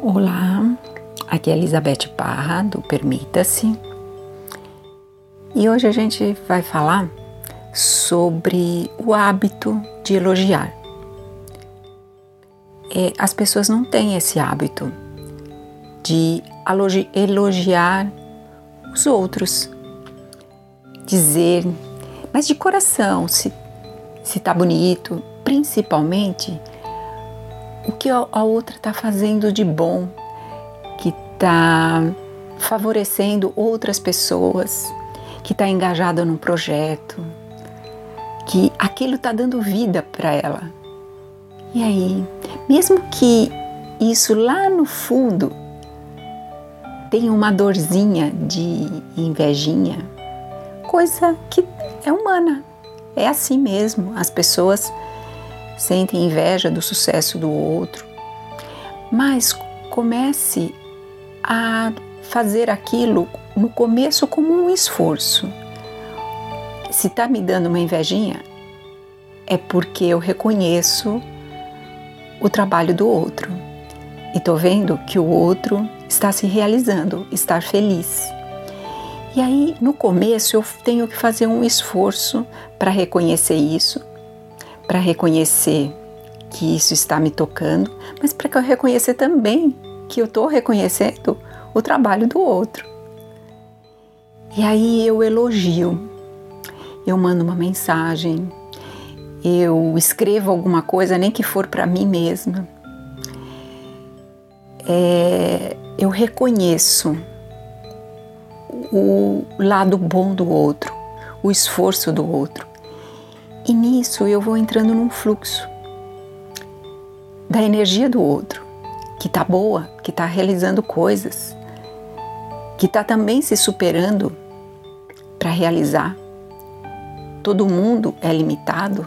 Olá, aqui é Elizabeth Parra do Permita-se e hoje a gente vai falar sobre o hábito de elogiar. É, as pessoas não têm esse hábito de elogiar os outros, dizer, mas de coração, se se tá bonito, principalmente o que a outra está fazendo de bom, que está favorecendo outras pessoas, que está engajada num projeto, que aquilo está dando vida para ela. E aí, mesmo que isso lá no fundo tenha uma dorzinha de invejinha, coisa que é humana, é assim mesmo. As pessoas sentem inveja do sucesso do outro, mas comece a fazer aquilo no começo como um esforço. Se está me dando uma invejinha, é porque eu reconheço o trabalho do outro e estou vendo que o outro está se realizando, está feliz. E aí, no começo, eu tenho que fazer um esforço para reconhecer isso, para reconhecer que isso está me tocando, mas para eu reconhecer também que eu estou reconhecendo o trabalho do outro. E aí eu elogio, eu mando uma mensagem, eu escrevo alguma coisa, nem que for para mim mesma. É, eu reconheço o lado bom do outro, o esforço do outro. E nisso eu vou entrando num fluxo da energia do outro, que está boa, que está realizando coisas, que está também se superando para realizar. Todo mundo é limitado,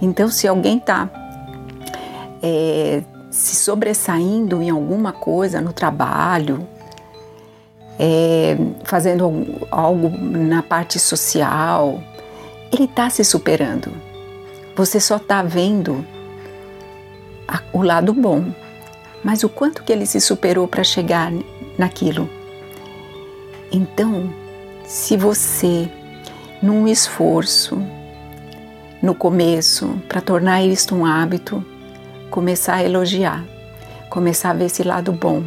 então se alguém está é, se sobressaindo em alguma coisa no trabalho, é, fazendo algo na parte social, ele está se superando. Você só está vendo a, o lado bom, mas o quanto que ele se superou para chegar naquilo. Então, se você, num esforço, no começo, para tornar isto um hábito, começar a elogiar, começar a ver esse lado bom.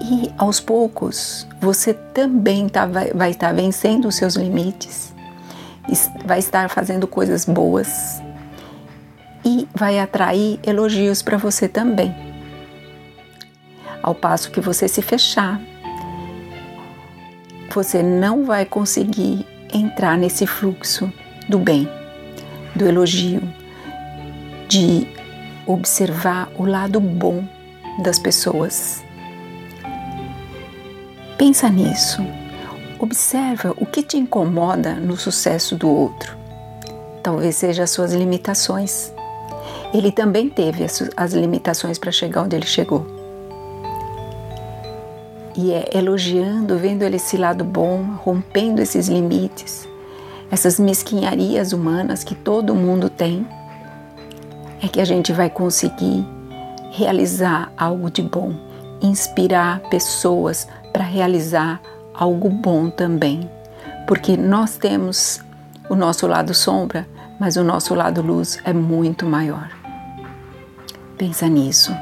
E aos poucos você também tá, vai, estar vencendo os seus limites vai estar fazendo coisas boas e vai atrair elogios para você também. Ao passo que você se fechar, você não vai conseguir entrar nesse fluxo do bem, do elogio, de observar o lado bom das pessoas. Pensa nisso. Observa o que te incomoda no sucesso do outro. Talvez seja as suas limitações. Ele também teve as limitações para chegar onde ele chegou. E é elogiando, vendo ele esse lado bom, rompendo esses limites, essas mesquinharias humanas que todo mundo tem, é que a gente vai conseguir realizar algo de bom, inspirar pessoas para realizar algo bom também, porque nós temos o nosso lado sombra, mas o nosso lado luz é muito maior. Pensa nisso.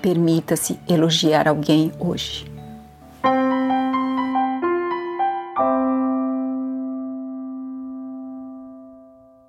Permita-se elogiar alguém hoje.